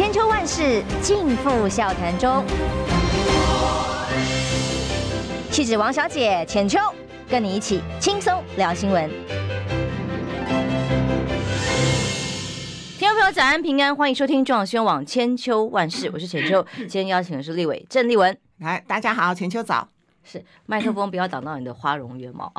千秋万世尽付笑谈中。气质王小姐浅秋，跟你一起轻松聊新闻。听众朋友，早安平安，欢迎收听中广新闻网千秋万世，我是浅秋。今天邀请的是立委郑立文，来，大家好，浅秋早。是麦克风不要挡到你的花容月貌。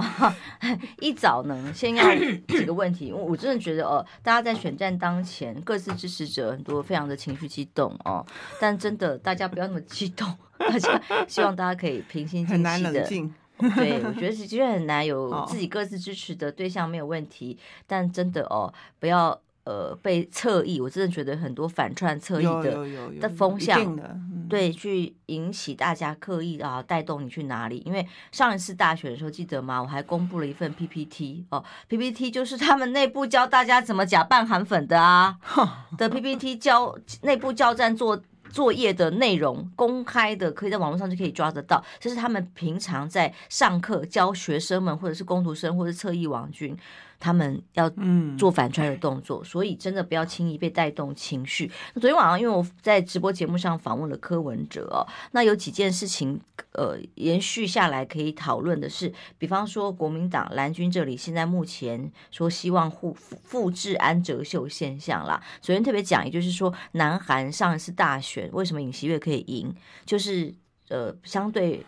一早呢，先要几个问题，因为我真的觉得哦，大家在选战当前，各自支持者很多，非常的情绪激动哦。但真的，大家不要那么激动，大家希望大家可以平心静气的。很难冷静。对，我觉得是的确很难，有 自己各自支持的对象没有问题，但真的哦，不要。呃，被侧翼，我真的觉得很多反串侧翼的的风向，嗯、对，去引起大家刻意啊带动你去哪里？因为上一次大选的时候，记得吗？我还公布了一份 PPT 哦，PPT 就是他们内部教大家怎么假扮韩粉的啊 的 PPT 教内部教战做作业的内容，公开的，可以在网络上就可以抓得到。这是他们平常在上课教学生们，或者是工读生，或者是侧翼网军。他们要做反串的动作，所以真的不要轻易被带动情绪。昨天晚上，因为我在直播节目上访问了柯文哲哦，那有几件事情，呃，延续下来可以讨论的是，比方说国民党蓝军这里现在目前说希望复复制安哲秀现象啦。首先特别讲，也就是说，南韩上一次大选为什么尹锡悦可以赢，就是呃，相对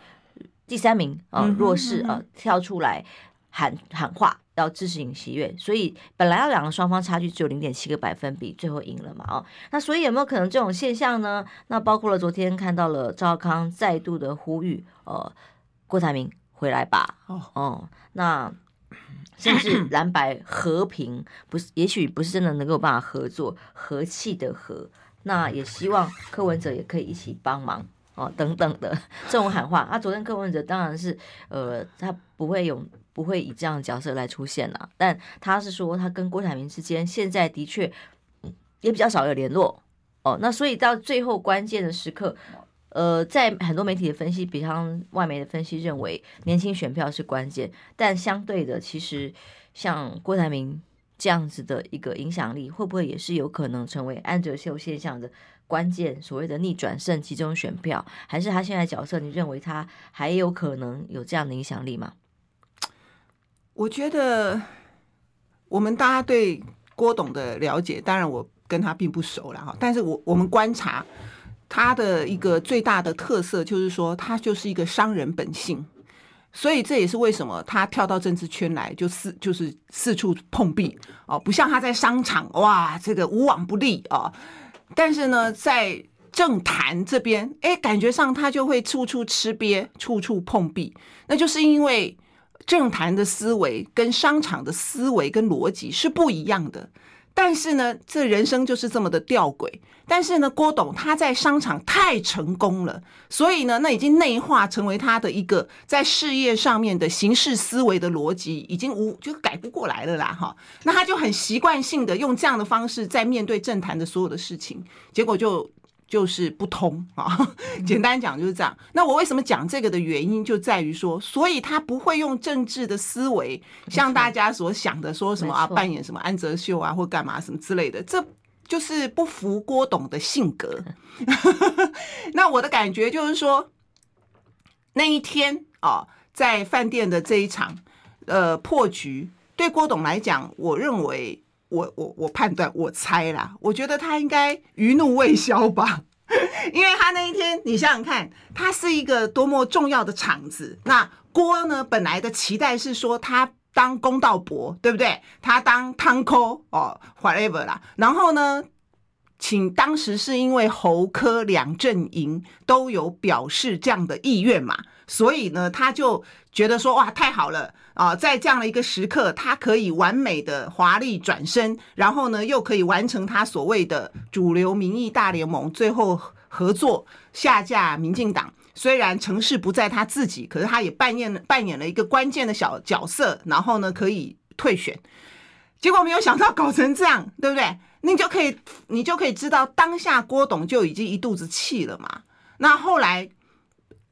第三名呃弱势呃跳出来喊喊话。要支持尹锡悦，所以本来要两个双方差距只有零点七个百分比，最后赢了嘛？哦，那所以有没有可能这种现象呢？那包括了昨天看到了赵康再度的呼吁，呃，郭台铭回来吧。哦哦，那 甚至蓝白和平不是，也许不是真的能够办法合作，和气的和。那也希望柯文哲也可以一起帮忙哦，等等的 这种喊话。那、啊、昨天柯文哲当然是呃，他不会用。不会以这样的角色来出现了，但他是说他跟郭台铭之间现在的确也比较少有联络哦，那所以到最后关键的时刻，呃，在很多媒体的分析，比方外媒的分析认为年轻选票是关键，但相对的，其实像郭台铭这样子的一个影响力，会不会也是有可能成为安哲秀现象的关键？所谓的逆转胜、集中选票，还是他现在角色？你认为他还有可能有这样的影响力吗？我觉得我们大家对郭董的了解，当然我跟他并不熟了哈。但是我我们观察他的一个最大的特色，就是说他就是一个商人本性，所以这也是为什么他跳到政治圈来就四就是四处碰壁哦，不像他在商场哇这个无往不利啊。但是呢，在政坛这边，哎，感觉上他就会处处吃瘪，处处碰壁，那就是因为。政坛的思维跟商场的思维跟逻辑是不一样的，但是呢，这人生就是这么的吊诡。但是呢，郭董他在商场太成功了，所以呢，那已经内化成为他的一个在事业上面的行事思维的逻辑，已经无就改不过来了啦，哈。那他就很习惯性的用这样的方式在面对政坛的所有的事情，结果就。就是不通啊，简单讲就是这样。那我为什么讲这个的原因，就在于说，所以他不会用政治的思维，像大家所想的说什么啊，扮演什么安哲秀啊，或干嘛什么之类的，这就是不服郭董的性格。那我的感觉就是说，那一天啊，在饭店的这一场呃破局，对郭董来讲，我认为。我我我判断我猜啦，我觉得他应该余怒未消吧，因为他那一天，你想想看，他是一个多么重要的场子。那郭呢，本来的期待是说他当公道伯，对不对？他当汤抠哦，whatever 啦。然后呢，请当时是因为侯科两阵营都有表示这样的意愿嘛，所以呢，他就觉得说哇，太好了。啊，在这样的一个时刻，他可以完美的华丽转身，然后呢，又可以完成他所谓的主流民意大联盟，最后合作下架民进党。虽然成事不在他自己，可是他也扮演扮演了一个关键的小角色，然后呢，可以退选。结果没有想到搞成这样，对不对？你就可以你就可以知道，当下郭董就已经一肚子气了嘛。那后来。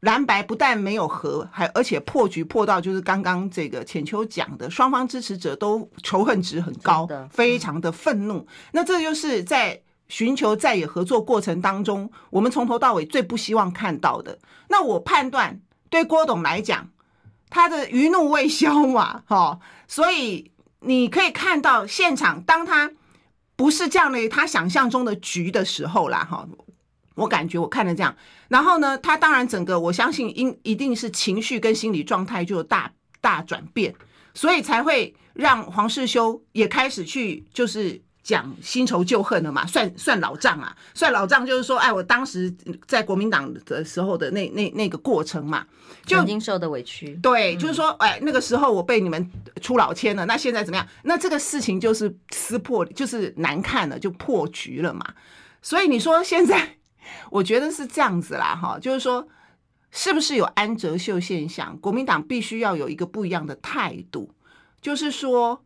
蓝白不但没有和，还而且破局破到就是刚刚这个浅秋讲的，双方支持者都仇恨值很高，非常的愤怒。那这就是在寻求在野合作过程当中，我们从头到尾最不希望看到的。那我判断，对郭董来讲，他的余怒未消嘛，哈，所以你可以看到现场，当他不是这样的他想象中的局的时候啦，哈，我感觉我看了这样，然后呢，他当然整个我相信应一定是情绪跟心理状态就有大大转变，所以才会让黄世修也开始去就是。讲新仇旧恨了嘛，算算老账啊，算老账就是说，哎，我当时在国民党的时候的那那那个过程嘛，就曾经受的委屈，对，就是说，哎，那个时候我被你们出老千了，那现在怎么样？那这个事情就是撕破，就是难看了，就破局了嘛。所以你说现在，我觉得是这样子啦，哈，就是说，是不是有安哲秀现象？国民党必须要有一个不一样的态度，就是说，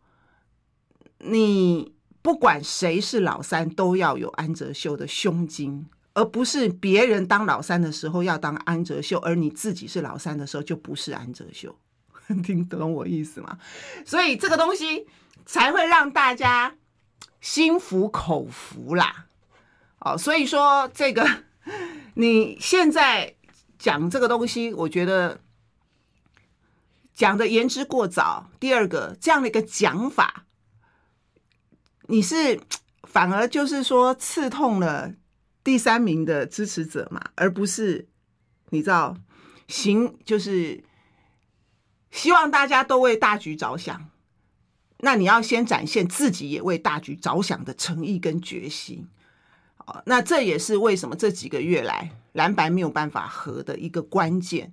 你。不管谁是老三，都要有安哲秀的胸襟，而不是别人当老三的时候要当安哲秀，而你自己是老三的时候就不是安哲秀。听懂我意思吗？所以这个东西才会让大家心服口服啦。哦，所以说这个你现在讲这个东西，我觉得讲的言之过早。第二个，这样的一个讲法。你是反而就是说刺痛了第三名的支持者嘛，而不是你知道行就是希望大家都为大局着想，那你要先展现自己也为大局着想的诚意跟决心。那这也是为什么这几个月来蓝白没有办法合的一个关键。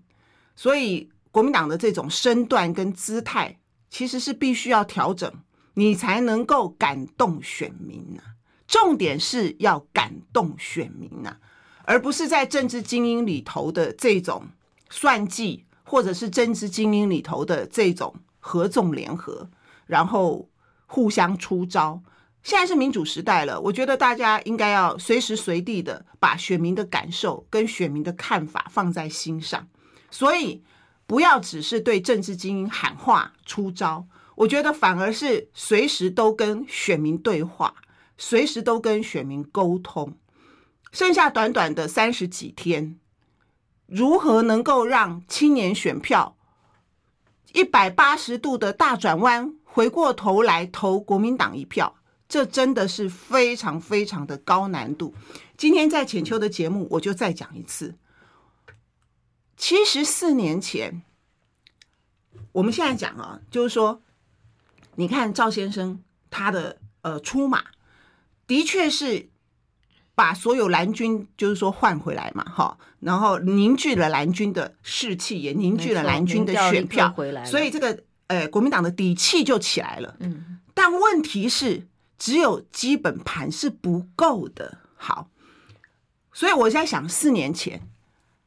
所以国民党的这种身段跟姿态，其实是必须要调整。你才能够感动选民呐，重点是要感动选民呐，而不是在政治精英里头的这种算计，或者是政治精英里头的这种合纵联合，然后互相出招。现在是民主时代了，我觉得大家应该要随时随地的把选民的感受跟选民的看法放在心上，所以不要只是对政治精英喊话出招。我觉得反而是随时都跟选民对话，随时都跟选民沟通。剩下短短的三十几天，如何能够让青年选票一百八十度的大转弯，回过头来投国民党一票？这真的是非常非常的高难度。今天在浅秋的节目，我就再讲一次。七十四年前，我们现在讲啊，就是说。你看赵先生他的呃出马，的确是把所有蓝军就是说换回来嘛，哈，然后凝聚了蓝军的士气，也凝聚了蓝军的选票回来，所以这个呃国民党的底气就起来了。嗯，但问题是只有基本盘是不够的。好，所以我在想，四年前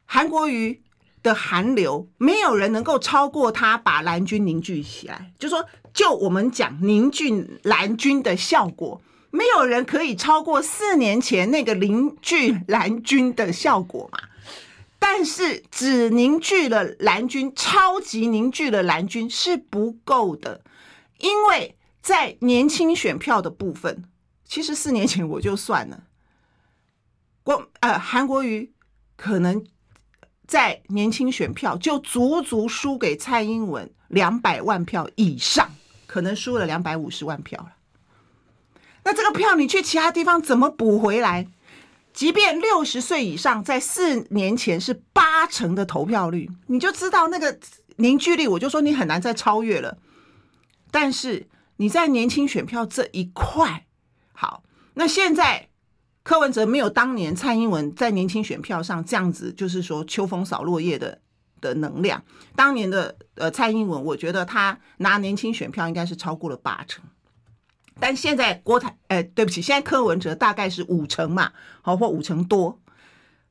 韩国瑜的韩流，没有人能够超过他把蓝军凝聚起来，就说。就我们讲凝聚蓝军的效果，没有人可以超过四年前那个凝聚蓝军的效果嘛。但是只凝聚了蓝军，超级凝聚了蓝军是不够的，因为在年轻选票的部分，其实四年前我就算了，国呃韩国瑜可能在年轻选票就足足输给蔡英文两百万票以上。可能输了两百五十万票了，那这个票你去其他地方怎么补回来？即便六十岁以上，在四年前是八成的投票率，你就知道那个凝聚力，我就说你很难再超越了。但是你在年轻选票这一块，好，那现在柯文哲没有当年蔡英文在年轻选票上这样子，就是说秋风扫落叶的。的能量，当年的呃蔡英文，我觉得他拿年轻选票应该是超过了八成，但现在郭台，哎，对不起，现在柯文哲大概是五成嘛，好或五成多，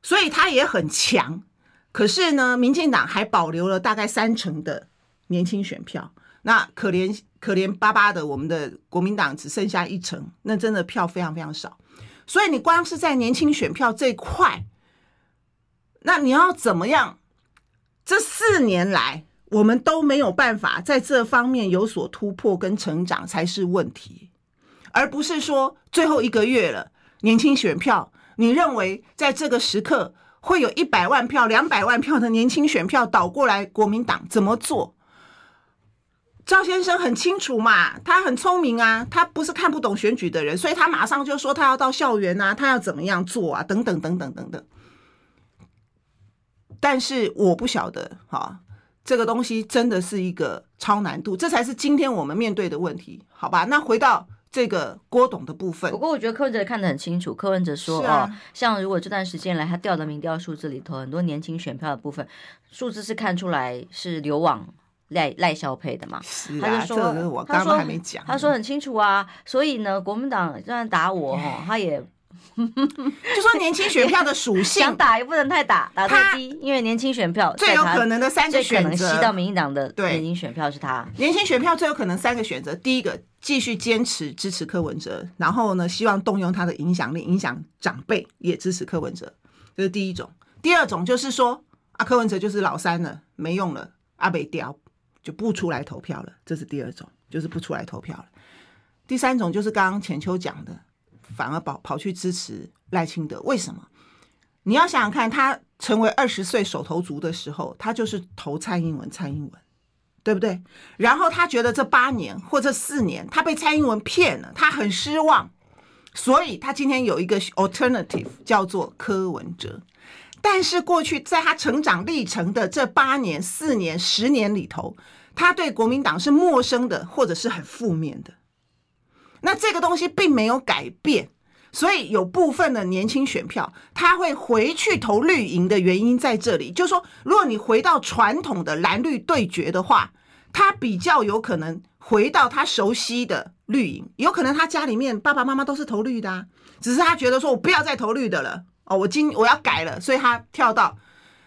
所以他也很强。可是呢，民进党还保留了大概三成的年轻选票，那可怜可怜巴巴的我们的国民党只剩下一成，那真的票非常非常少。所以你光是在年轻选票这一块，那你要怎么样？这四年来，我们都没有办法在这方面有所突破跟成长才是问题，而不是说最后一个月了，年轻选票，你认为在这个时刻会有一百万票、两百万票的年轻选票倒过来国民党怎么做？赵先生很清楚嘛，他很聪明啊，他不是看不懂选举的人，所以他马上就说他要到校园啊，他要怎么样做啊，等等等等等等。但是我不晓得哈，这个东西真的是一个超难度，这才是今天我们面对的问题，好吧？那回到这个郭董的部分，不过我觉得柯文哲看得很清楚，柯文哲说啊、哦，像如果这段时间来他调的民调数字里头，很多年轻选票的部分数字是看出来是流往。赖赖萧佩的嘛，是啊、他就说，这个、我刚刚还没讲，他说很清楚啊，所以呢，国民党虽然打我哈，他也 就说年轻选票的属 性，想打也不能太打，打太低，因为年轻选票最有可能的三个选择，吸到民进党的年轻选票是他。年轻选票最有可能三个选择，第一个继续坚持支持柯文哲，然后呢，希望动用他的影响力影响长辈也支持柯文哲，这是第一种。第二种就是说啊，柯文哲就是老三了，没用了，阿北雕。就不出来投票了，这是第二种，就是不出来投票了。第三种就是刚刚浅秋讲的，反而跑跑去支持赖清德。为什么？你要想想看，他成为二十岁手头族的时候，他就是投蔡英文，蔡英文，对不对？然后他觉得这八年或这四年，他被蔡英文骗了，他很失望，所以他今天有一个 alternative 叫做柯文哲。但是过去在他成长历程的这八年、四年、十年里头，他对国民党是陌生的，或者是很负面的。那这个东西并没有改变，所以有部分的年轻选票他会回去投绿营的原因在这里，就是说，如果你回到传统的蓝绿对决的话，他比较有可能回到他熟悉的绿营，有可能他家里面爸爸妈妈都是投绿的啊，只是他觉得说我不要再投绿的了。哦，我今我要改了，所以他跳到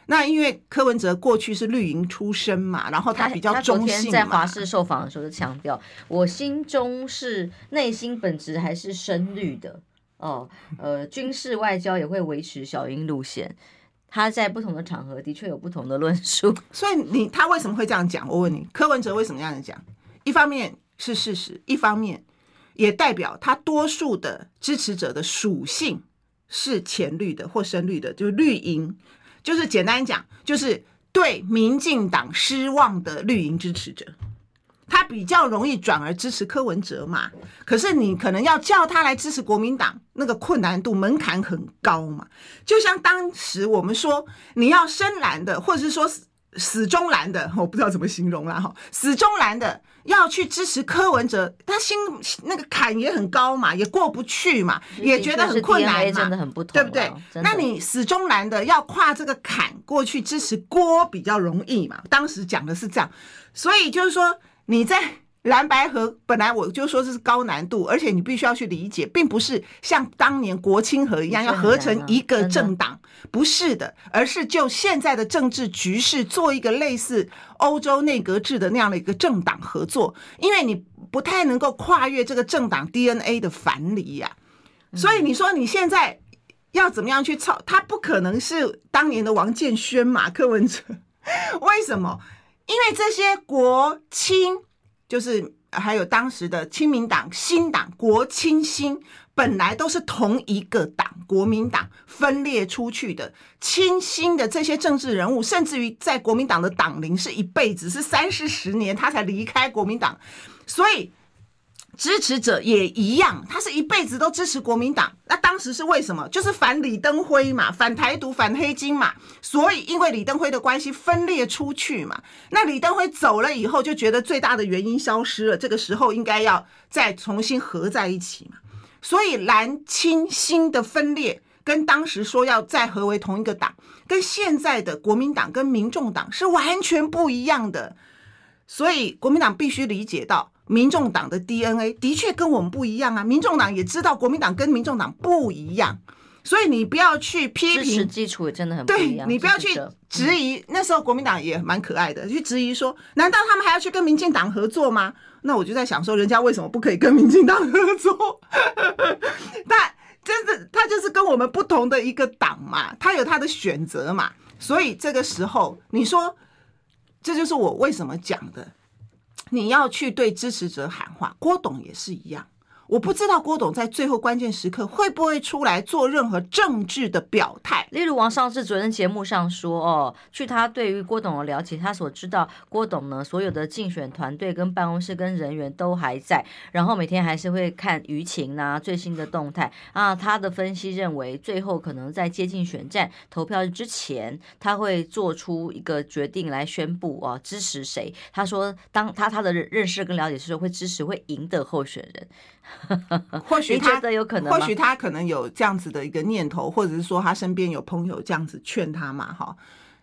那，因为柯文哲过去是绿营出身嘛，然后他比较中性嘛。在华视受访的时候就强调，我心中是内心本质还是深绿的哦，呃，军事外交也会维持小英路线。他在不同的场合的确有不同的论述，所以你他为什么会这样讲？我问你，柯文哲为什么这样讲？一方面是事实，一方面也代表他多数的支持者的属性。是浅绿的或深绿的，就是绿营，就是简单讲，就是对民进党失望的绿营支持者，他比较容易转而支持柯文哲嘛。可是你可能要叫他来支持国民党，那个困难度门槛很高嘛。就像当时我们说，你要深蓝的，或者是说。死死忠蓝的，我不知道怎么形容啦哈。死忠蓝的要去支持柯文哲，他心那个坎也很高嘛，也过不去嘛，也觉得很困难嘛，真的很不同，对不对？那你始终难的要跨这个坎过去支持郭比较容易嘛？当时讲的是这样，所以就是说你在。蓝白合本来我就说这是高难度，而且你必须要去理解，并不是像当年国清合一样要合成一个政党，不是的，而是就现在的政治局势做一个类似欧洲内阁制的那样的一个政党合作，因为你不太能够跨越这个政党 DNA 的樊篱呀，所以你说你现在要怎么样去操？他不可能是当年的王建煊、马克文哲，为什么？因为这些国亲。就是还有当时的亲民党、新党、国清新，本来都是同一个党，国民党分裂出去的清新的这些政治人物，甚至于在国民党的党龄是一辈子，是三四十年，他才离开国民党，所以。支持者也一样，他是一辈子都支持国民党。那当时是为什么？就是反李登辉嘛，反台独，反黑金嘛。所以因为李登辉的关系分裂出去嘛。那李登辉走了以后，就觉得最大的原因消失了。这个时候应该要再重新合在一起嘛。所以蓝亲新的分裂，跟当时说要再合为同一个党，跟现在的国民党跟民众党是完全不一样的。所以国民党必须理解到。民众党的 DNA 的确跟我们不一样啊，民众党也知道国民党跟民众党不一样，所以你不要去批评，基础也真的很不一样。对，你不要去质疑，那时候国民党也蛮可爱的，去质疑说，难道他们还要去跟民进党合作吗？那我就在想说，人家为什么不可以跟民进党合作？但真的，他就是跟我们不同的一个党嘛，他有他的选择嘛，所以这个时候，你说，这就是我为什么讲的。你要去对支持者喊话，郭董也是一样。我不知道郭董在最后关键时刻会不会出来做任何政治的表态。例如王上次昨天节目上说，哦，据他对于郭董的了解，他所知道郭董呢，所有的竞选团队跟办公室跟人员都还在，然后每天还是会看舆情呐、啊、最新的动态啊。他的分析认为，最后可能在接近选战投票之前，他会做出一个决定来宣布啊支持谁。他说，当他他的认识跟了解是会支持会赢的候选人。或许他觉得有可能，或许他可能有这样子的一个念头，或者是说他身边有朋友这样子劝他嘛，哈。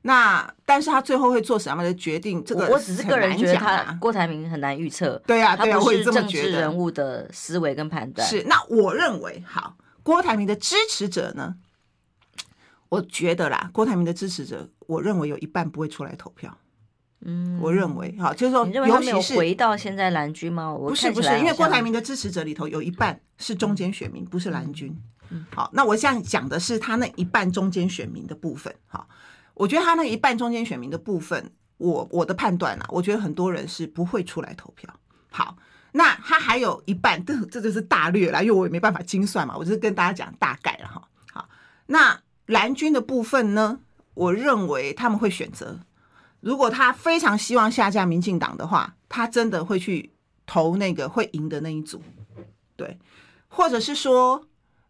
那但是他最后会做什么样的决定？这个我只是个人觉得他郭台铭很难预测。对啊，对啊，他不是政治人物的思维跟判断。是，那我认为，好，郭台铭的支持者呢，我觉得啦，郭台铭的支持者，我认为有一半不会出来投票。嗯，我认为哈，就是说，尤其是回到现在蓝军吗？不是不是，因为郭台铭的支持者里头有一半是中间选民，不是蓝军。嗯，好，那我现在讲的是他那一半中间选民的部分。哈，我觉得他那一半中间选民的部分，我我的判断啊，我觉得很多人是不会出来投票。好，那他还有一半，这这就是大略啦，因为我也没办法精算嘛，我就是跟大家讲大概了哈。好，那蓝军的部分呢，我认为他们会选择。如果他非常希望下架民进党的话，他真的会去投那个会赢的那一组，对，或者是说，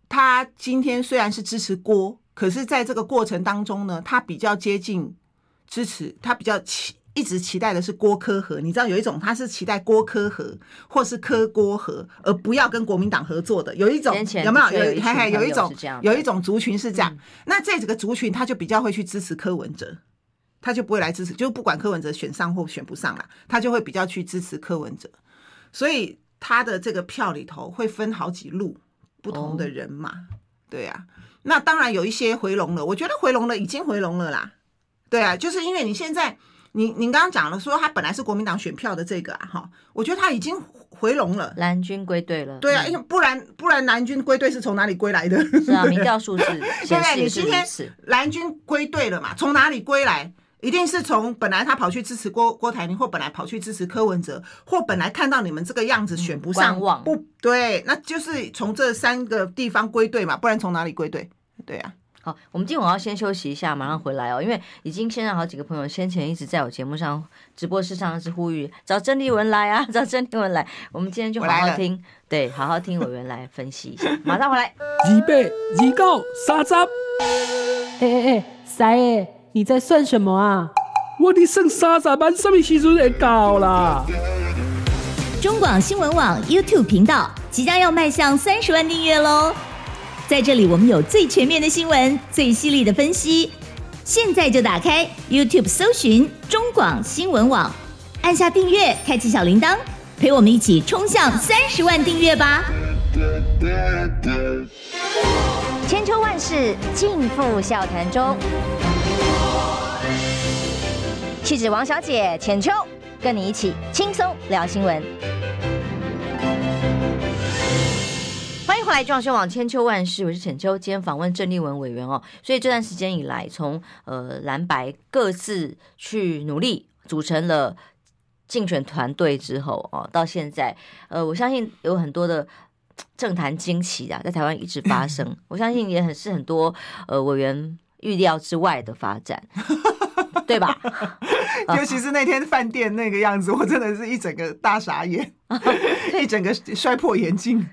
他今天虽然是支持郭，可是在这个过程当中呢，他比较接近支持，他比较期一直期待的是郭科和，你知道有一种他是期待郭科和或是柯郭和，而不要跟国民党合作的，有一种有没有？有有还有一种有一种族群是这样，嗯、那这几个族群他就比较会去支持柯文哲。他就不会来支持，就不管柯文哲选上或选不上啦，他就会比较去支持柯文哲，所以他的这个票里头会分好几路不同的人马，对啊，那当然有一些回笼了，我觉得回笼了已经回笼了啦，对啊，就是因为你现在你你刚刚讲了说他本来是国民党选票的这个啊哈，我觉得他已经回笼了，蓝军归队了，对啊，因为不然不然蓝军归队是从哪里归来的？是啊，民调数字 现在你今天蓝军归队了嘛？从哪里归来？一定是从本来他跑去支持郭郭台铭，或本来跑去支持柯文哲，或本来看到你们这个样子选不上，嗯、不对，那就是从这三个地方归队嘛，不然从哪里归队？对啊。好，我们今晚要先休息一下，马上回来哦，因为已经现在好几个朋友先前一直在我节目上直播室上是呼吁找郑丽文来啊，找郑丽文来，我们今天就好好听，对，好好听委员来分析一下，马上回来。二八二九三十，哎哎哎，三爷。你在算什么啊？我的剩三十万，什么时阵会到啦？中广新闻网 YouTube 频道即将要迈向三十万订阅喽！在这里，我们有最全面的新闻，最犀利的分析。现在就打开 YouTube 搜寻中广新闻网，按下订阅，开启小铃铛，陪我们一起冲向三十万订阅吧！千秋万世尽付笑谈中。气质王小姐浅秋，跟你一起轻松聊新闻。欢迎回来，中广新闻网千秋万事，我是浅秋。今天访问郑丽文委员哦，所以这段时间以来，从呃蓝白各自去努力组成了竞选团队之后哦，到现在呃，我相信有很多的政坛惊奇啊，在台湾一直发生。我相信也很是很多呃委员预料之外的发展。对吧？尤其是那天饭店那个样子，我真的是一整个大傻眼，一整个摔破眼镜。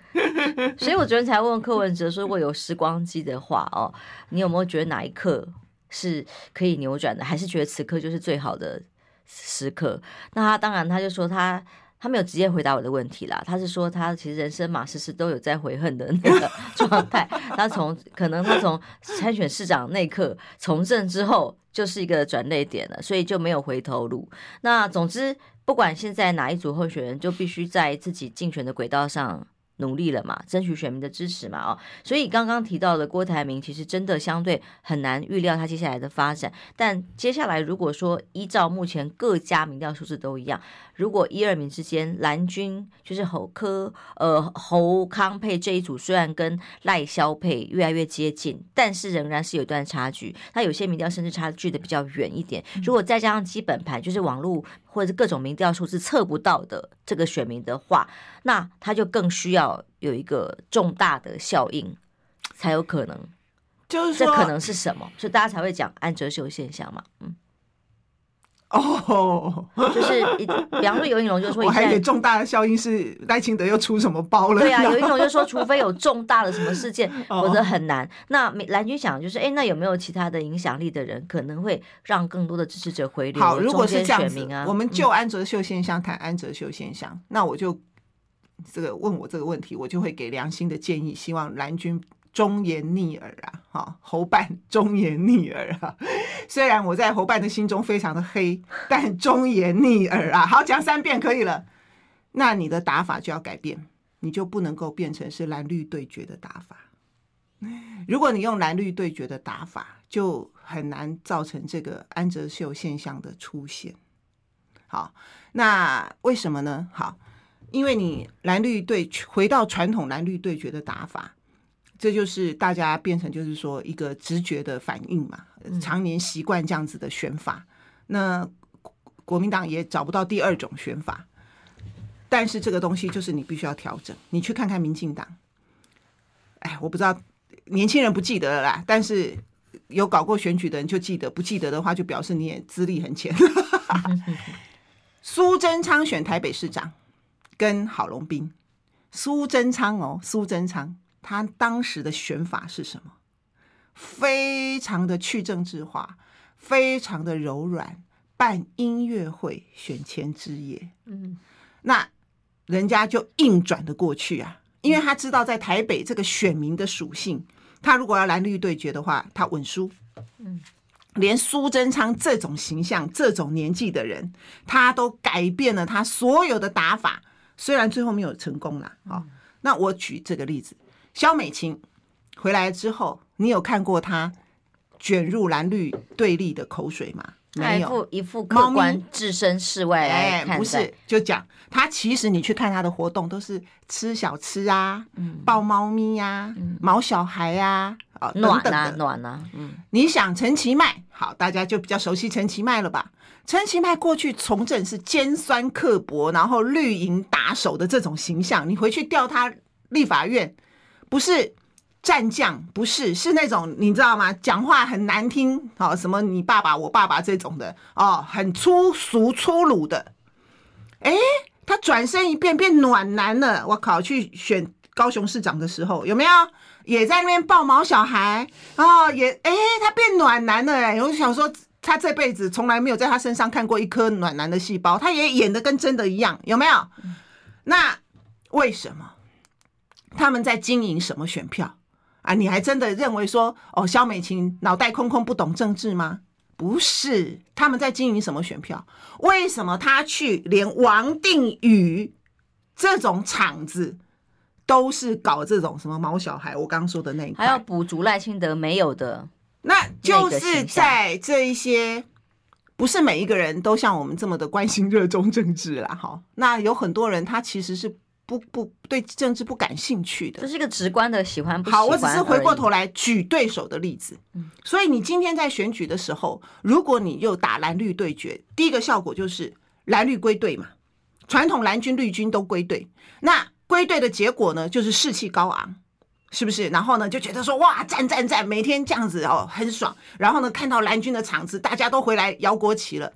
所以我昨天才问柯文哲说，如果有时光机的话，哦，你有没有觉得哪一刻是可以扭转的？还是觉得此刻就是最好的时刻？那他当然他就说他。他没有直接回答我的问题啦，他是说他其实人生嘛，时时都有在悔恨的那个 状态。他从可能他从参选市长那一刻从政之后，就是一个转捩点了，所以就没有回头路。那总之，不管现在哪一组候选人，就必须在自己竞选的轨道上。努力了嘛，争取选民的支持嘛，哦，所以刚刚提到的郭台铭，其实真的相对很难预料他接下来的发展。但接下来如果说依照目前各家民调数字都一样，如果一二名之间蓝军就是侯科呃侯康配这一组，虽然跟赖萧配越来越接近，但是仍然是有一段差距。那有些民调甚至差距的比较远一点。如果再加上基本盘，就是网络。或者是各种民调数是测不到的这个选民的话，那他就更需要有一个重大的效应，才有可能。就是说，这可能是什么？所以大家才会讲安哲秀现象嘛。嗯。哦，就是一，比方说有一种就是说，我还以为重大的效应是赖清德又出什么包了。对啊，有一种就是说，除非有重大的什么事件，否则很难。那蓝军想就是，哎，那有没有其他的影响力的人，可能会让更多的支持者回流？好，如果是这样子，啊、我们就安哲秀现象谈安哲秀现象，嗯、那我就这个问我这个问题，我就会给良心的建议，希望蓝军。忠言逆耳啊，哈，侯办忠言逆耳啊。虽然我在侯办的心中非常的黑，但忠言逆耳啊。好，讲三遍可以了。那你的打法就要改变，你就不能够变成是蓝绿对决的打法。如果你用蓝绿对决的打法，就很难造成这个安哲秀现象的出现。好，那为什么呢？好，因为你蓝绿对回到传统蓝绿对决的打法。这就是大家变成就是说一个直觉的反应嘛，常年习惯这样子的选法，那国民党也找不到第二种选法，但是这个东西就是你必须要调整。你去看看民进党，哎，我不知道年轻人不记得了啦，但是有搞过选举的人就记得，不记得的话就表示你也资历很浅。苏贞昌选台北市长跟郝龙斌，苏贞昌哦，苏贞昌。他当时的选法是什么？非常的去政治化，非常的柔软，办音乐会选前之夜。嗯，那人家就硬转的过去啊，因为他知道在台北这个选民的属性，他如果要蓝绿对决的话，他稳输。嗯，连苏贞昌这种形象、这种年纪的人，他都改变了他所有的打法，虽然最后没有成功啦。好，那我举这个例子。萧美琴回来之后，你有看过她卷入蓝绿对立的口水吗？没有，一副客观置身事外来看。不是，就讲她其实你去看她的活动，都是吃小吃啊，抱猫咪呀，毛小孩呀，啊，暖啊暖啊。嗯，你想陈其迈，好，大家就比较熟悉陈其迈了吧？陈其迈过去从政是尖酸刻薄，然后绿营打手的这种形象，你回去调他立法院。不是战将，不是，是那种你知道吗？讲话很难听，哦，什么你爸爸我爸爸这种的，哦，很粗俗粗鲁的。哎，他转身一变变暖男了，我靠！去选高雄市长的时候有没有也在那边抱毛小孩？哦，也哎，他变暖男了哎！我想说，他这辈子从来没有在他身上看过一颗暖男的细胞，他也演的跟真的一样，有没有？那为什么？他们在经营什么选票啊？你还真的认为说哦，肖美琴脑袋空空不懂政治吗？不是，他们在经营什么选票？为什么他去连王定宇这种场子都是搞这种什么毛小孩？我刚刚说的那一块，还要补足赖清德没有的，那就是在这一些，不是每一个人都像我们这么的关心热衷政治啦。哈，那有很多人他其实是。不不对政治不感兴趣的，这是一个直观的喜欢不喜欢。好，我只是回过头来举对手的例子。嗯，所以你今天在选举的时候，如果你又打蓝绿对决，第一个效果就是蓝绿归队嘛，传统蓝军绿军都归队。那归队的结果呢，就是士气高昂，是不是？然后呢，就觉得说哇，赞赞赞，每天这样子哦，很爽。然后呢，看到蓝军的场子，大家都回来摇国旗了。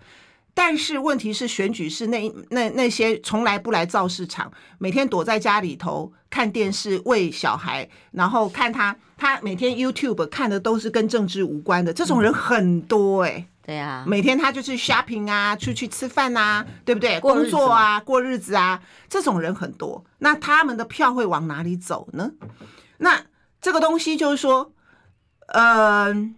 但是问题是，选举是那那那些从来不来造市场，每天躲在家里头看电视喂小孩，然后看他他每天 YouTube 看的都是跟政治无关的，这种人很多哎、欸。对啊，每天他就去 shopping 啊，出去吃饭啊，对不对？工作啊，过日子啊，这种人很多。那他们的票会往哪里走呢？那这个东西就是说，嗯、呃，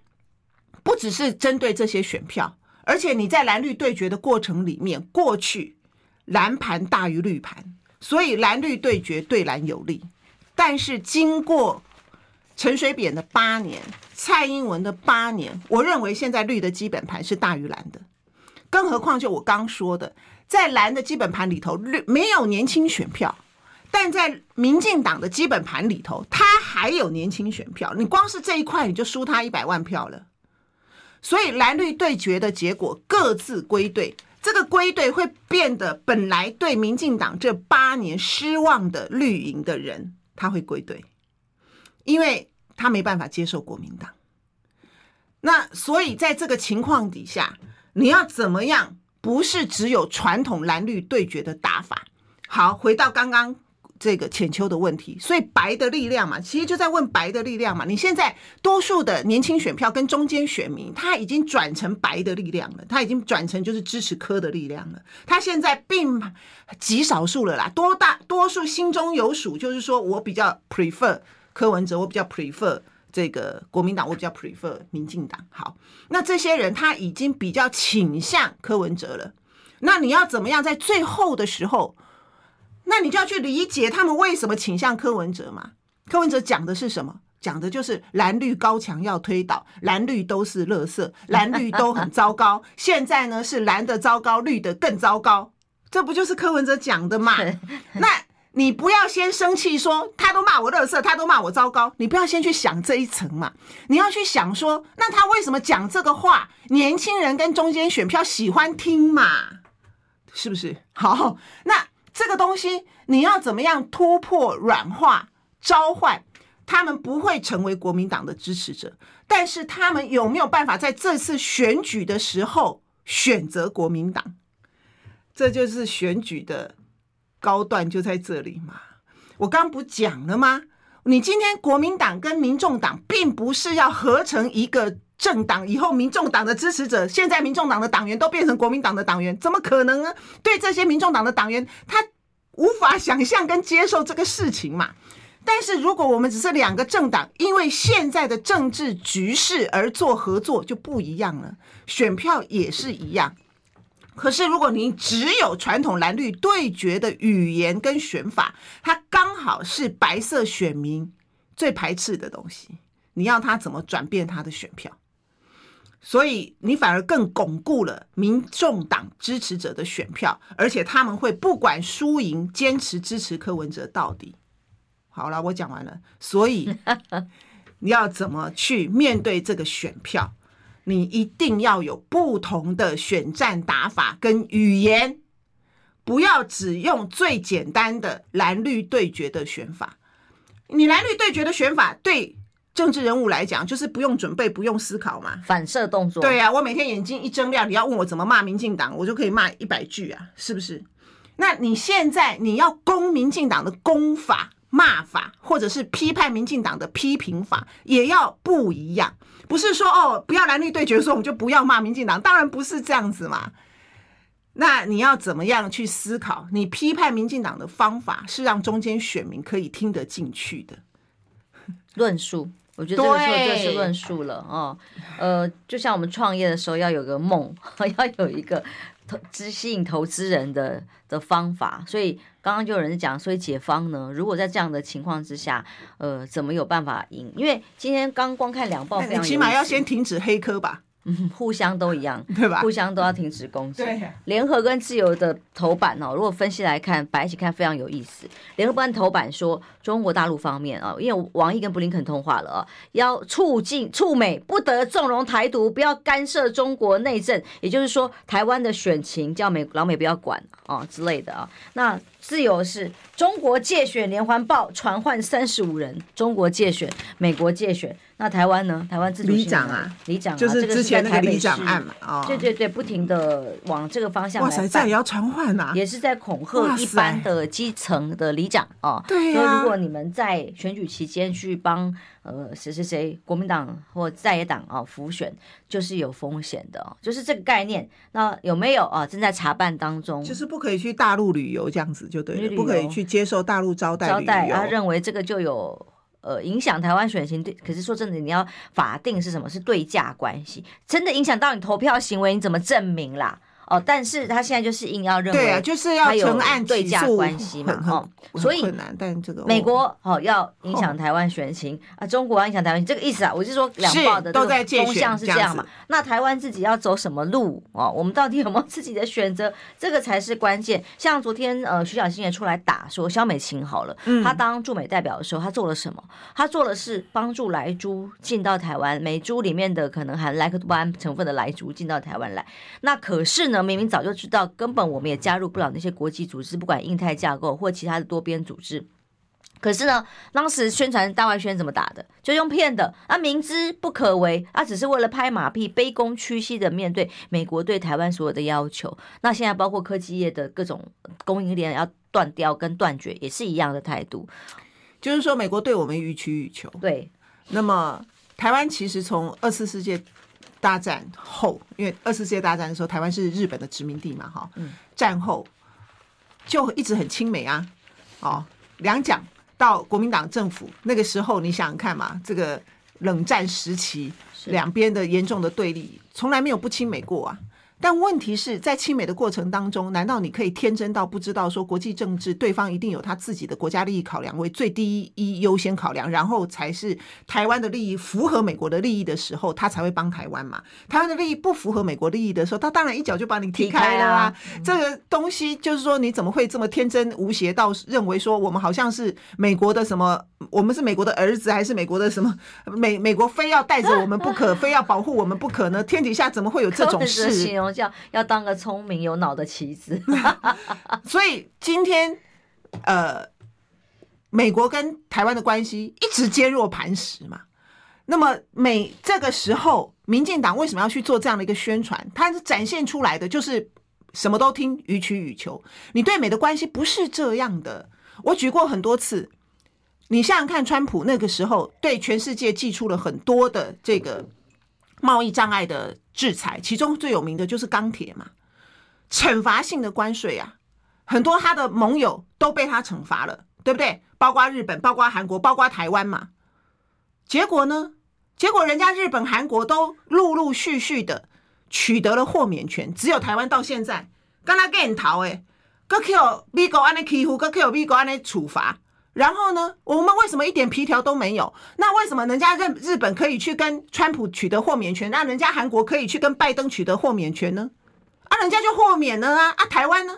不只是针对这些选票。而且你在蓝绿对决的过程里面，过去蓝盘大于绿盘，所以蓝绿对决对蓝有利。但是经过陈水扁的八年，蔡英文的八年，我认为现在绿的基本盘是大于蓝的。更何况就我刚说的，在蓝的基本盘里头，绿没有年轻选票，但在民进党的基本盘里头，他还有年轻选票。你光是这一块，你就输他一百万票了。所以蓝绿对决的结果各自归队，这个归队会变得本来对民进党这八年失望的绿营的人，他会归队，因为他没办法接受国民党。那所以在这个情况底下，你要怎么样？不是只有传统蓝绿对决的打法。好，回到刚刚这个浅秋的问题，所以白的力量嘛，其实就在问白的力量嘛。你现在多数的年轻选票跟中间选民，他已经转成白的力量了，他已经转成就是支持柯的力量了。他现在并极少数了啦，多大多数心中有数，就是说我比较 prefer 柯文哲，我比较 prefer。这个国民党我比较 prefer 民进党。好，那这些人他已经比较倾向柯文哲了。那你要怎么样在最后的时候，那你就要去理解他们为什么倾向柯文哲嘛？柯文哲讲的是什么？讲的就是蓝绿高墙要推倒，蓝绿都是垃圾，蓝绿都很糟糕。现在呢是蓝的糟糕，绿的更糟糕，这不就是柯文哲讲的嘛？那。你不要先生气，说他都骂我垃圾，他都骂我糟糕。你不要先去想这一层嘛，你要去想说，那他为什么讲这个话？年轻人跟中间选票喜欢听嘛，是不是？好，那这个东西你要怎么样突破、软化、召唤？他们不会成为国民党的支持者，但是他们有没有办法在这次选举的时候选择国民党？这就是选举的。高段就在这里嘛，我刚不讲了吗？你今天国民党跟民众党并不是要合成一个政党，以后民众党的支持者，现在民众党的党员都变成国民党的党员，怎么可能呢？对这些民众党的党员，他无法想象跟接受这个事情嘛。但是如果我们只是两个政党，因为现在的政治局势而做合作，就不一样了，选票也是一样。可是，如果你只有传统蓝绿对决的语言跟选法，它刚好是白色选民最排斥的东西。你要他怎么转变他的选票？所以你反而更巩固了民众党支持者的选票，而且他们会不管输赢，坚持支持柯文哲到底。好了，我讲完了。所以 你要怎么去面对这个选票？你一定要有不同的选战打法跟语言，不要只用最简单的蓝绿对决的选法。你蓝绿对决的选法，对政治人物来讲，就是不用准备、不用思考嘛，反射动作。对呀、啊，我每天眼睛一睁亮，你要问我怎么骂民进党，我就可以骂一百句啊，是不是？那你现在你要攻民进党的攻法、骂法，或者是批判民进党的批评法，也要不一样。不是说哦，不要蓝绿对决，说我们就不要骂民进党，当然不是这样子嘛。那你要怎么样去思考？你批判民进党的方法是让中间选民可以听得进去的论述。我觉得这个时候就是论述了哦。呃，就像我们创业的时候要有个梦，要有一个投资吸引投资人的的方法，所以。刚刚就有人讲，所以解方呢？如果在这样的情况之下，呃，怎么有办法赢？因为今天刚光看两报，你起码要先停止黑科吧。嗯，互相都一样，对吧？互相都要停止攻击。对，联合跟自由的头版哦，如果分析来看，摆一起看非常有意思。联合办头版说，中国大陆方面啊，因为王毅跟布林肯通话了啊，要促进促美不得纵容台独，不要干涉中国内政，也就是说，台湾的选情叫美老美不要管啊之类的啊。那自由是中国介选连环报传唤三十五人，中国介选，美国介选。那台湾呢？台湾自主里长啊，里长、啊、就是之前那个里长案嘛，哦，对对对，不停的往这个方向来。哇塞，这也要传唤呐，也是在恐吓一般的基层的里长啊。对呀、啊。说如果你们在选举期间去帮呃谁谁谁国民党或在野党啊浮选，就是有风险的，就是这个概念。那有没有啊？正在查办当中，就是不可以去大陆旅游这样子就对了，不可以去接受大陆招待。招待，他认为这个就有。呃，影响台湾选情对，可是说真的，你要法定是什么？是对价关系，真的影响到你投票行为，你怎么证明啦？哦，但是他现在就是硬要认为，对啊，就是要成案对价关系嘛，哦，所以困难。但这个美国哦要影响台湾选情啊，中国要影响台湾，这个意思啊，我是说两报的都在风向是这样嘛？那台湾自己要走什么路哦？我们到底有没有自己的选择？这个才是关键。像昨天呃徐小新也出来打说肖美琴好了，他当驻美代表的时候，他做了什么？他做的是帮助莱猪进到台湾，美猪里面的可能含莱克多巴胺成分的莱猪进到台湾来。那可是呢？呢，明明早就知道，根本我们也加入不了那些国际组织，不管印太架构或其他的多边组织。可是呢，当时宣传大外宣怎么打的？就用骗的啊，明知不可为啊，只是为了拍马屁，卑躬屈膝的面对美国对台湾所有的要求。那现在包括科技业的各种供应链要断掉跟断绝，也是一样的态度。就是说，美国对我们予取予求。对，那么台湾其实从二次世界大战后，因为二次世界大战的时候，台湾是日本的殖民地嘛，哈，嗯，战后就一直很亲美啊，哦，两蒋。到国民党政府那个时候，你想想看嘛，这个冷战时期，两边的严重的对立，从来没有不亲美过啊。但问题是在亲美的过程当中，难道你可以天真到不知道说国际政治对方一定有他自己的国家利益考量为最低一优先考量，然后才是台湾的利益符合美国的利益的时候，他才会帮台湾嘛？台湾的利益不符合美国利益的时候，他当然一脚就把你踢开了啊！这个东西就是说，你怎么会这么天真无邪到认为说我们好像是美国的什么？我们是美国的儿子还是美国的什么？美美国非要带着我们不可，非要保护我们不可呢？天底下怎么会有这种事？要当个聪明有脑的棋子，所以今天呃，美国跟台湾的关系一直坚若磐石嘛。那么美这个时候，民进党为什么要去做这样的一个宣传？它是展现出来的就是什么都听，予取予求。你对美的关系不是这样的。我举过很多次，你想想看，川普那个时候对全世界祭出了很多的这个。贸易障碍的制裁，其中最有名的就是钢铁嘛，惩罚性的关税啊，很多他的盟友都被他惩罚了，对不对？包括日本，包括韩国，包括台湾嘛。结果呢？结果人家日本、韩国都陆陆续续的取得了豁免权，只有台湾到现在，刚刚给你逃诶，搁去美国安尼欺负，搁去美国安尼处罚。然后呢，我们为什么一点皮条都没有？那为什么人家日日本可以去跟川普取得豁免权，那人家韩国可以去跟拜登取得豁免权呢？啊，人家就豁免了啊！啊，台湾呢？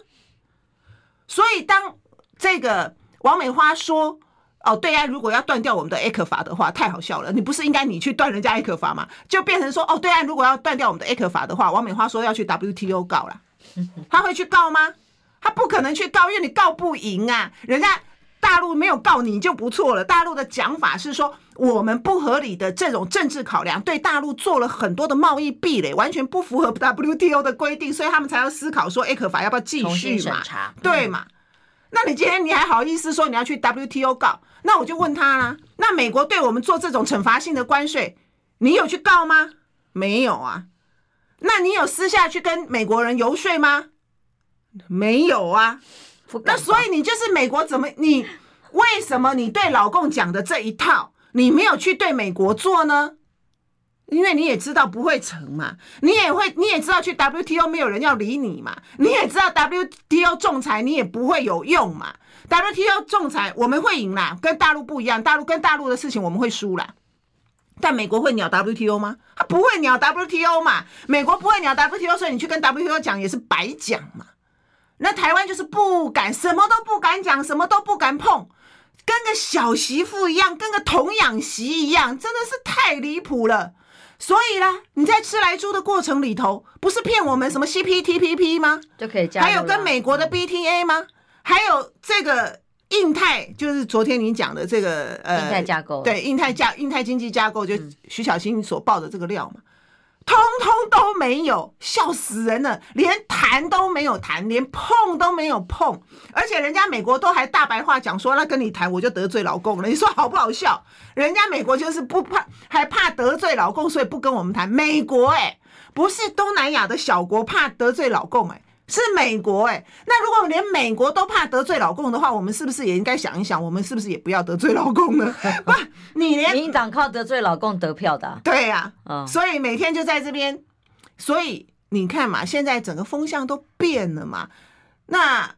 所以当这个王美花说：“哦，对岸如果要断掉我们的 ECFA 的话，太好笑了！你不是应该你去断人家 ECFA 吗？就变成说：哦，对岸如果要断掉我们的 ECFA 的话，王美花说要去 WTO 告了，他会去告吗？他不可能去告，因为你告不赢啊，人家。”大陆没有告你就不错了。大陆的讲法是说，我们不合理的这种政治考量，对大陆做了很多的贸易壁垒，完全不符合 WTO 的规定，所以他们才要思考说 A 可法要不要继续嘛？对嘛？那你今天你还好意思说你要去 WTO 告？那我就问他啦。那美国对我们做这种惩罚性的关税，你有去告吗？没有啊。那你有私下去跟美国人游说吗？没有啊。那所以你就是美国怎么你为什么你对老共讲的这一套你没有去对美国做呢？因为你也知道不会成嘛，你也会你也知道去 WTO 没有人要理你嘛，你也知道 WTO 仲裁你也不会有用嘛，WTO 仲裁我们会赢啦，跟大陆不一样，大陆跟大陆的事情我们会输啦，但美国会鸟 WTO 吗？他不会鸟 WTO 嘛，美国不会鸟 WTO，所以你去跟 WTO 讲也是白讲嘛。那台湾就是不敢，什么都不敢讲，什么都不敢碰，跟个小媳妇一样，跟个童养媳一样，真的是太离谱了。所以啦，你在吃来猪的过程里头，不是骗我们什么 CPTPP 吗？就可以加。还有跟美国的 BTA 吗？还有这个印太，就是昨天你讲的这个呃，印太架构，对，印太架印太经济架构，就徐小新所报的这个料嘛。通通都没有，笑死人了，连谈都没有谈，连碰都没有碰，而且人家美国都还大白话讲说，那跟你谈我就得罪老公了，你说好不好笑？人家美国就是不怕，还怕得罪老公，所以不跟我们谈。美国哎，不是东南亚的小国怕得罪老公哎。是美国哎、欸，那如果连美国都怕得罪老共的话，我们是不是也应该想一想，我们是不是也不要得罪老共呢？不，你连民进党靠得罪老共得票的、啊，对呀、啊，所以每天就在这边，所以你看嘛，现在整个风向都变了嘛。那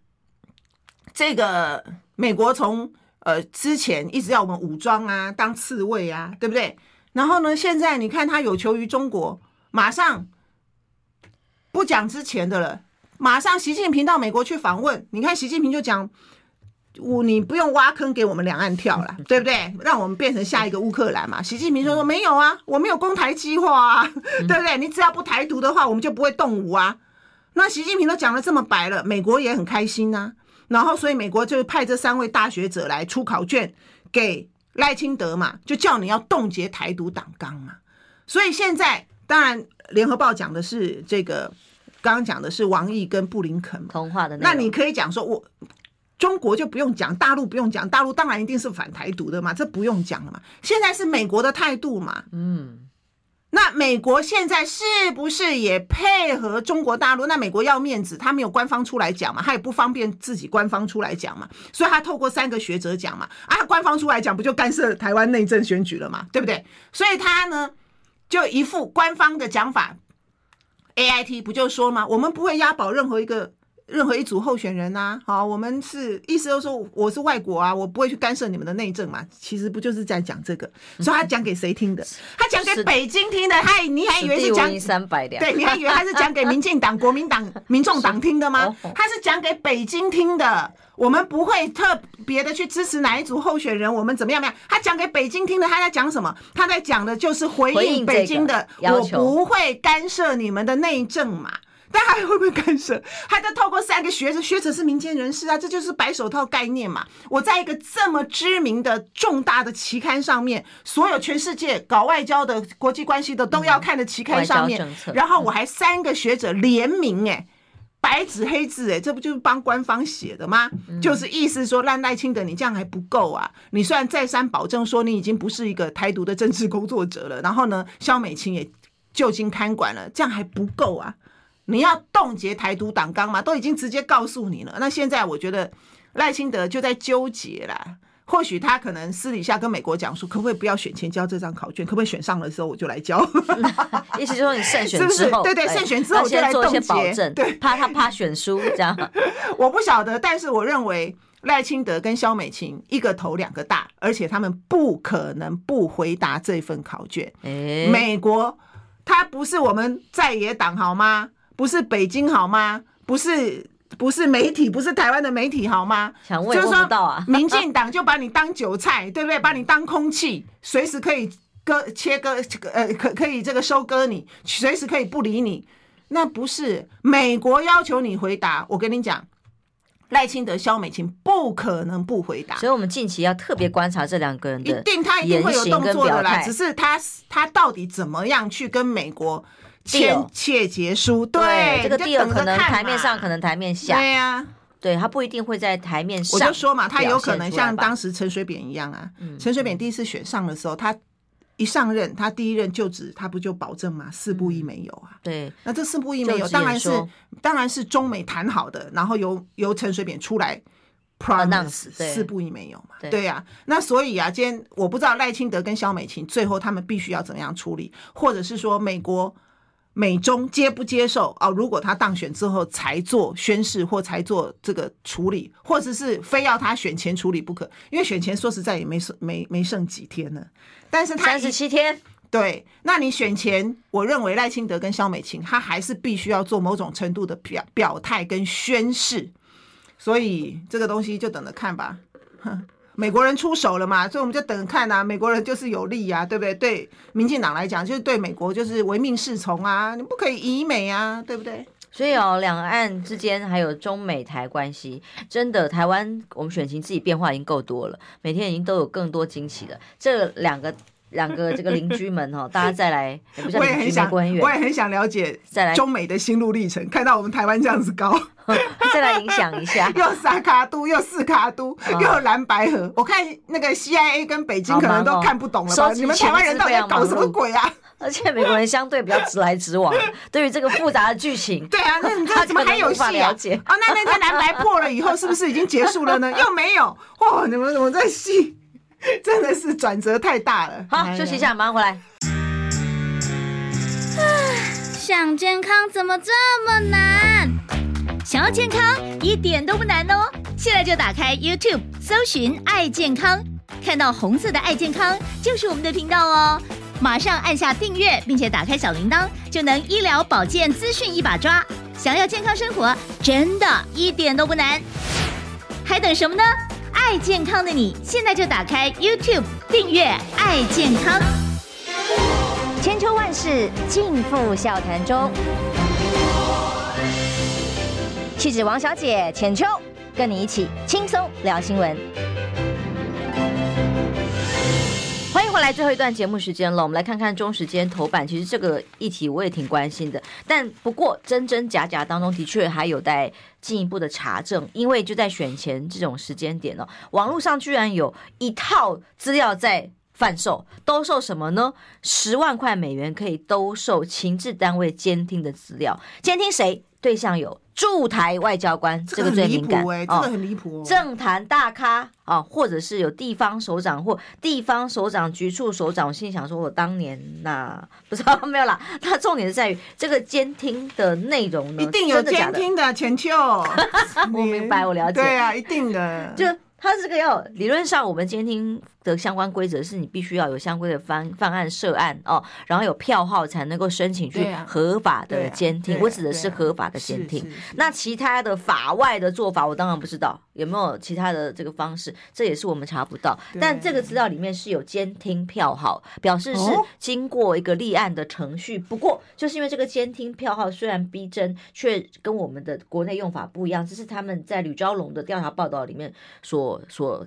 这个美国从呃之前一直要我们武装啊，当刺猬啊，对不对？然后呢，现在你看他有求于中国，马上不讲之前的了。马上，习近平到美国去访问，你看习近平就讲，我你不用挖坑给我们两岸跳了，对不对？让我们变成下一个乌克兰嘛。习近平说说没有啊，我没有攻台计划啊，对不对？你只要不台独的话，我们就不会动武啊。那习近平都讲的这么白了，美国也很开心呐、啊。然后，所以美国就派这三位大学者来出考卷给赖清德嘛，就叫你要冻结台独党纲嘛。所以现在，当然，联合报讲的是这个，刚刚讲的是王毅跟布林肯通话的。那你可以讲说，我中国就不用讲，大陆不用讲，大陆当然一定是反台独的嘛，这不用讲了嘛。现在是美国的态度嘛，嗯。那美国现在是不是也配合中国大陆？那美国要面子，他没有官方出来讲嘛，他也不方便自己官方出来讲嘛，所以他透过三个学者讲嘛，啊，官方出来讲不就干涉台湾内政选举了嘛，对不对？所以他呢就一副官方的讲法，AIT 不就说吗，我们不会押宝任何一个。任何一组候选人呐、啊，好，我们是意思就是说我是外国啊，我不会去干涉你们的内政嘛。其实不就是在讲这个？所以他讲给谁听的？他讲给北京听的。他你还以为是讲三百两？对，你还以为他是讲给民进党、国民党、民众党听的吗？他是讲给北京听的。我们不会特别的去支持哪一组候选人，我们怎么样？怎么样？他讲给北京听的，他在讲什么？他在讲的就是回应北京的，我不会干涉你们的内政嘛。但还会不会干涉？还在透过三个学者，学者是民间人士啊，这就是白手套概念嘛。我在一个这么知名的重大的期刊上面，所有全世界搞外交的、国际关系的都要看的期刊上面，然后我还三个学者联名，哎，白纸黑字，哎，这不就是帮官方写的吗？就是意思说，让赖清德你这样还不够啊！你虽然再三保证说你已经不是一个台独的政治工作者了，然后呢，萧美琴也就近看管了，这样还不够啊！你要冻结台独党纲嘛？都已经直接告诉你了。那现在我觉得赖清德就在纠结啦。或许他可能私底下跟美国讲说，可不可以不要选前交这张考卷？可不可以选上的时候我就来交？意思就是说你胜选之后？对对，胜选之后就来做一些保证，对，怕他怕选输这样。我不晓得，但是我认为赖清德跟萧美琴一个头两个大，而且他们不可能不回答这份考卷。欸、美国他不是我们在野党好吗？不是北京好吗？不是不是媒体，不是台湾的媒体好吗？想问不到啊！民进党就把你当韭菜，对不对？把你当空气，随时可以割切割，呃，可可以这个收割你，随时可以不理你。那不是美国要求你回答，我跟你讲，赖清德、萧美琴不可能不回答。所以我们近期要特别观察这两个人的一定他一定会有动作的啦，只是他他到底怎么样去跟美国。签切结书，对，对这个 deal 可能台面上，可能台面下，对呀、啊，对他不一定会在台面上。我就说嘛，他有可能像当时陈水扁一样啊。陈、嗯、水扁第一次选上的时候，他一上任，他第一任就职，他不就保证嘛，四不一没有啊。对，那这四不一没有，当然是当然是中美谈好的，然后由由陈水扁出来 promise 四不一没有嘛。对呀、啊，那所以啊，今天我不知道赖清德跟萧美琴最后他们必须要怎么样处理，或者是说美国。美中接不接受啊？如果他当选之后才做宣誓或才做这个处理，或者是非要他选前处理不可，因为选前说实在也没剩没没剩几天了。但是他三十七天，对，那你选前，我认为赖清德跟萧美琴他还是必须要做某种程度的表表态跟宣誓，所以这个东西就等着看吧。哼。美国人出手了嘛，所以我们就等看啊。美国人就是有利、啊，对不对？对民进党来讲，就是对美国就是唯命是从啊，你不可以以美啊，对不对？所以哦，两岸之间还有中美台关系，真的台湾我们选情自己变化已经够多了，每天已经都有更多惊喜了。这两个。两个这个邻居们哈，大家再来，也不是，我也很想，我也很想了解再来中美的心路历程。看到我们台湾这样子高，再来影响一下，又三卡都，又四卡都，又蓝白河。我看那个 CIA 跟北京可能都看不懂了吧？你们台湾人到底在搞什么鬼啊？而且美国人相对比较直来直往，对于这个复杂的剧情，对啊，那你这怎么还有戏啊？哦，那那天蓝白破了以后，是不是已经结束了呢？又没有，哇，你们怎么在戏？真的是转折太大了。好，休息一下，马上回来。想健康怎么这么难？想要健康一点都不难哦！现在就打开 YouTube，搜寻“爱健康”，看到红色的“爱健康”就是我们的频道哦。马上按下订阅，并且打开小铃铛，就能医疗保健资讯一把抓。想要健康生活，真的一点都不难，还等什么呢？爱健康的你，现在就打开 YouTube 订阅“爱健康”。千秋万世尽付笑谈中。气质王小姐浅秋，跟你一起轻松聊新闻。欢迎回来，最后一段节目时间了，我们来看看中时间头版。其实这个议题我也挺关心的，但不过真真假假当中的确还有待进一步的查证，因为就在选前这种时间点呢，网络上居然有一套资料在。贩售兜售什么呢？十万块美元可以兜售情治单位监听的资料，监听谁？对象有驻台外交官，这个最敏感，欸、这个很离谱哦。政坛大咖啊，或者是有地方首长或地方首长局处首长。我心想说，我当年那、啊、不知道 没有啦。它重点是在于这个监听的内容呢，一定有监听的前秋。我明白，我了解。对啊，一定的。就它这个要理论上，我们监听。的相关规则是你必须要有相关的犯犯案涉案哦，然后有票号才能够申请去合法的监听。我指的是合法的监听。那其他的法外的做法，我当然不知道有没有其他的这个方式，这也是我们查不到。但这个资料里面是有监听票号，表示是经过一个立案的程序。不过就是因为这个监听票号虽然逼真，却跟我们的国内用法不一样，这是他们在吕昭龙的调查报道里面所所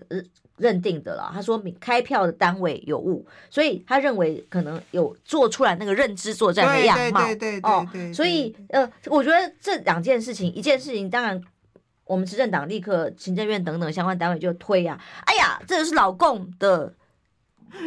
认定的了，他说开票的单位有误，所以他认为可能有做出来那个认知作战的样貌，对对对哦，所以呃，我觉得这两件事情，一件事情当然我们执政党立刻行政院等等相关单位就推啊，哎呀，这就是老共的。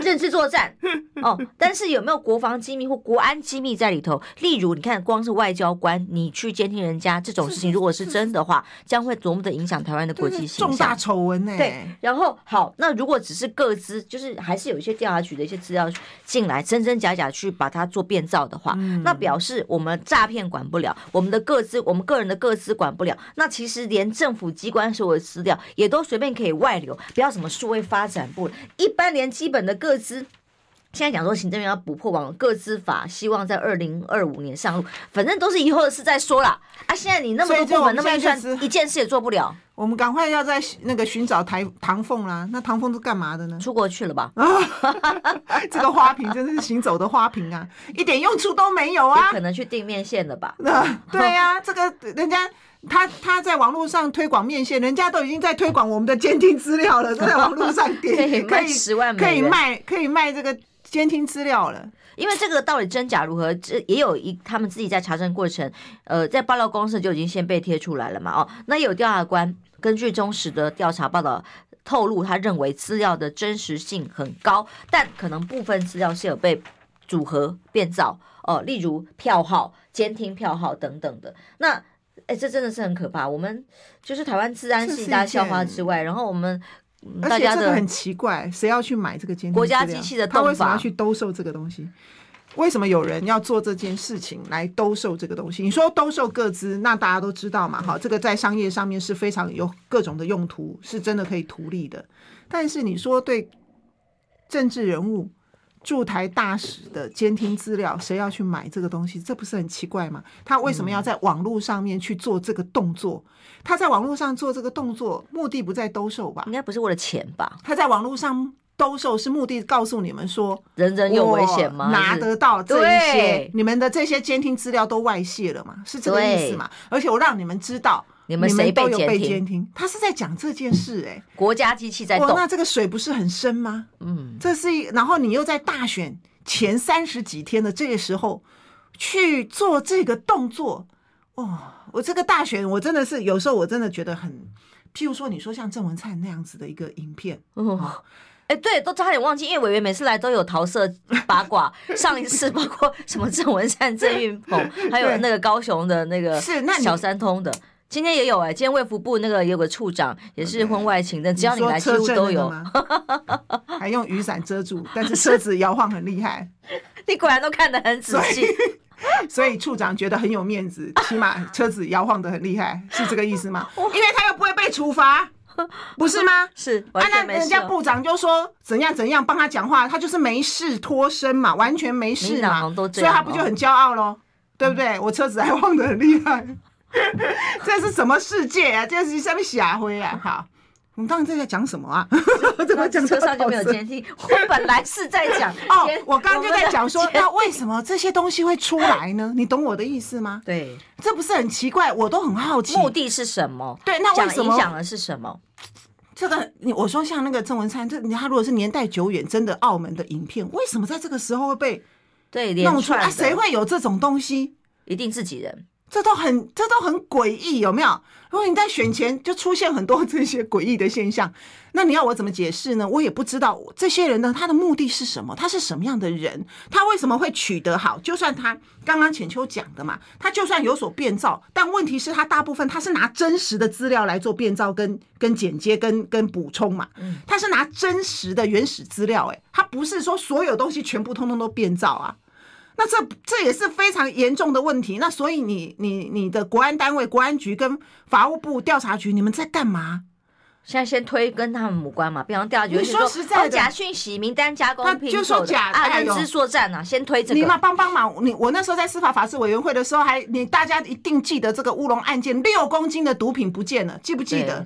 认知作战哦，但是有没有国防机密或国安机密在里头？例如，你看，光是外交官，你去监听人家这种事情，如果是真的话，将会多么的影响台湾的国际形象？重大丑闻呢？对。然后好，那如果只是个资，就是还是有一些调查局的一些资料进来，真真假假去把它做变造的话，嗯、那表示我们诈骗管不了，我们的个资，我们个人的个资管不了。那其实连政府机关所有的资料也都随便可以外流，不要什么数位发展部，一般连基本的。个资现在讲说行政院要补破网各资法，希望在二零二五年上路，反正都是以后的事再说啦。啊，现在你那么多部门，那么一算，一件事也做不了。我们赶快要在那个寻找台唐凤啦。那唐凤是干嘛的呢？出国去了吧？啊 这个花瓶真的是行走的花瓶啊，一点用处都没有啊。可能去地面线了吧？对呀、啊，这个人家。他他在网络上推广面线，人家都已经在推广我们的监听资料了，都在网络上点可以十万可以卖可以卖这个监听资料了。因为这个到底真假如何，这也有一他们自己在查证过程，呃，在爆料公司就已经先被贴出来了嘛。哦，那有调查官根据中时的调查报道透露，他认为资料的真实性很高，但可能部分资料是有被组合变造哦，呃，例如票号、监听票号等等的那。哎，这真的是很可怕。我们就是台湾治安是一大笑话之外，然后我们大家的很奇怪，谁要去买这个监听？国家机器的他为什么要去兜售这个东西？为什么有人要做这件事情来兜售这个东西？你说兜售各资，那大家都知道嘛，哈，这个在商业上面是非常有各种的用途，是真的可以图利的。但是你说对政治人物？驻台大使的监听资料，谁要去买这个东西？这不是很奇怪吗？他为什么要在网络上面去做这个动作？他在网络上做这个动作，目的不在兜售吧？应该不是为了钱吧？他在网络上兜售是目的，告诉你们说人人有危险吗？拿得到这一些，你们的这些监听资料都外泄了嘛？是这个意思嘛？而且我让你们知道。你们谁被监听？他是在讲这件事哎、欸，国家机器在动，那这个水不是很深吗？嗯，这是一，然后你又在大选前三十几天的这个时候去做这个动作，哦，我这个大选我真的是有时候我真的觉得很，譬如说你说像郑文灿那样子的一个影片，哦，哎、欸，对，都差点忘记，因为委员每次来都有桃色八卦，上一次包括什么郑文灿、郑运鹏，还有那个高雄的那个是那小三通的。今天也有哎、欸，今天卫福部那个有个处长也是婚外情的，只要你来几乎都有，还用雨伞遮住，但是车子摇晃很厉害。你果然都看得很仔细，所以处长觉得很有面子，起码车子摇晃的很厉害，是这个意思吗？因为他又不会被处罚，不是吗？是，啊，那人家部长就说怎样怎样帮他讲话，他就是没事脱身嘛，完全没事嘛，所以他不就很骄傲喽？对不对？我车子还晃得很厉害。这是什么世界啊？这是什么社会啊？好，我们当时在讲什么啊？怎么讲车上就没有监听？我本来是在讲 哦，我刚刚就在讲说，那为什么这些东西会出来呢？你懂我的意思吗？对，这不是很奇怪？我都很好奇，目的是什么？对，那为什么影响的是什么？这个你我说像那个郑文灿，这他如果是年代久远，真的澳门的影片，为什么在这个时候会被对弄出来？啊，谁会有这种东西？一定自己人。这都很，这都很诡异，有没有？如果你在选前就出现很多这些诡异的现象，那你要我怎么解释呢？我也不知道这些人呢，他的目的是什么？他是什么样的人？他为什么会取得好？就算他刚刚浅秋讲的嘛，他就算有所变造，但问题是，他大部分他是拿真实的资料来做变造、跟跟剪接、跟跟补充嘛。他是拿真实的原始资料，诶，他不是说所有东西全部通通都变造啊。那这这也是非常严重的问题。那所以你你你的国安单位、国安局跟法务部调查局，你们在干嘛？现在先推跟他们无关嘛。比方调查局你说实在的，假讯息、名单加工，他就说假啊，认知作战啊，先推这个。你嘛帮帮忙，你我那时候在司法法制委员会的时候，还你大家一定记得这个乌龙案件，六公斤的毒品不见了，记不记得？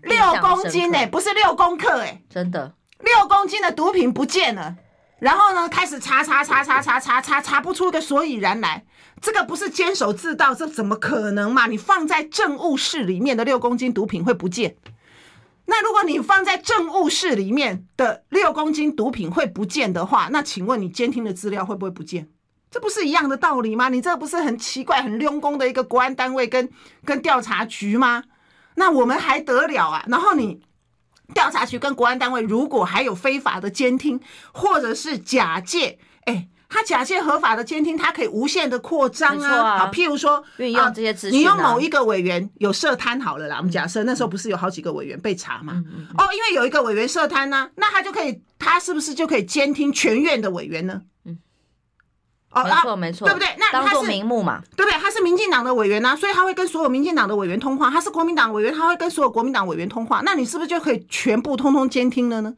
六公斤呢、欸，不是六公克哎、欸，真的，六公斤的毒品不见了。然后呢，开始查查查查查查查查不出个所以然来，这个不是监守自盗，这怎么可能嘛？你放在政务室里面的六公斤毒品会不见？那如果你放在政务室里面的六公斤毒品会不见的话，那请问你监听的资料会不会不见？这不是一样的道理吗？你这不是很奇怪、很溜工的一个国安单位跟跟调查局吗？那我们还得了啊？然后你。调查局跟国安单位，如果还有非法的监听，或者是假借，哎，他假借合法的监听，他可以无限的扩张啊。好，譬如说运用这些资讯，你用某一个委员有涉贪，好了啦，我们假设那时候不是有好几个委员被查嘛？哦，因为有一个委员涉贪呢，那他就可以，他是不是就可以监听全院的委员呢？哦，没错没错，对不对？那他是当做名目嘛，对不对？他是民进党的委员呐，所以他会跟所有民进党的委员通话。他是国民党委员，他会跟所有国民党委员通话。那你是不是就可以全部通通监听了呢？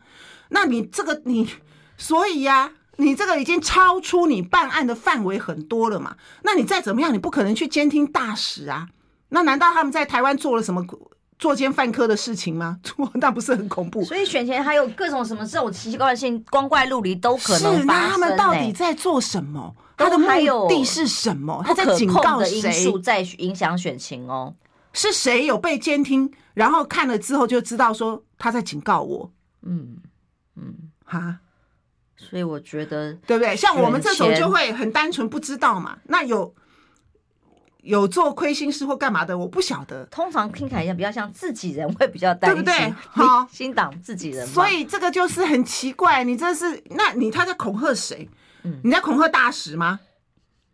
那你这个你，所以呀、啊，你这个已经超出你办案的范围很多了嘛。那你再怎么样，你不可能去监听大使啊。那难道他们在台湾做了什么作奸犯科的事情吗？那不是很恐怖？所以选前还有各种什么这种奇奇怪怪性光怪陆离都可能。是，那他们到底在做什么？他的目的是什么？他在警告谁？因素在影响选情哦。是谁有被监听？然后看了之后就知道说他在警告我。嗯嗯哈，所以我觉得对不对？像我们这种就会很单纯不知道嘛。那有有做亏心事或干嘛的，我不晓得。通常听起来比较像自己人会比较担心，对不对？好，新党自己人。所以这个就是很奇怪。你这是那你他在恐吓谁？你在恐吓大使吗？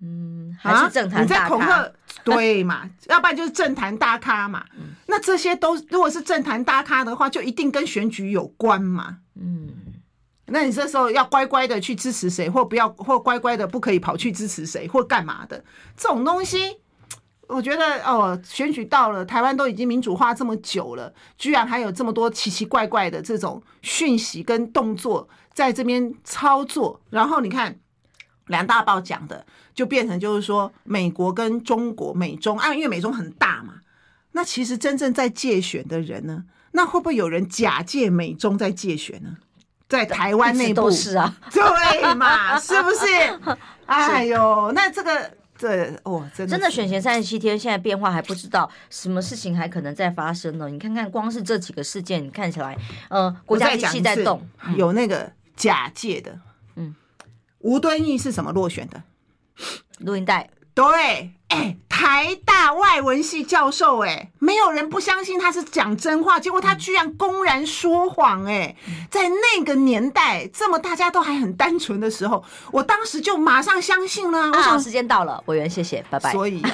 嗯，还是政坛大咖？啊、你在恐吓对嘛？要不然就是政坛大咖嘛。嗯、那这些都如果是政坛大咖的话，就一定跟选举有关嘛。嗯，那你这时候要乖乖的去支持谁，或不要，或乖乖的不可以跑去支持谁，或干嘛的？这种东西，我觉得哦，选举到了，台湾都已经民主化这么久了，居然还有这么多奇奇怪怪的这种讯息跟动作在这边操作，然后你看。两大报讲的就变成就是说，美国跟中国美中啊，因为美中很大嘛，那其实真正在借选的人呢，那会不会有人假借美中在借选呢？在台湾内部 是啊，对嘛，是不是？哎呦，那这个这哦，真的真的选前三十七天，现在变化还不知道，什么事情还可能再发生呢？你看看，光是这几个事件，你看起来，呃，国家机器在动，有那个假借的。嗯吴敦义是什么落选的？录音带。对，哎、欸，台大外文系教授、欸，哎，没有人不相信他是讲真话，结果他居然公然说谎、欸，哎、嗯，在那个年代，这么大家都还很单纯的时候，我当时就马上相信了。啊、我想时间到了，委员，谢谢，拜拜。所以。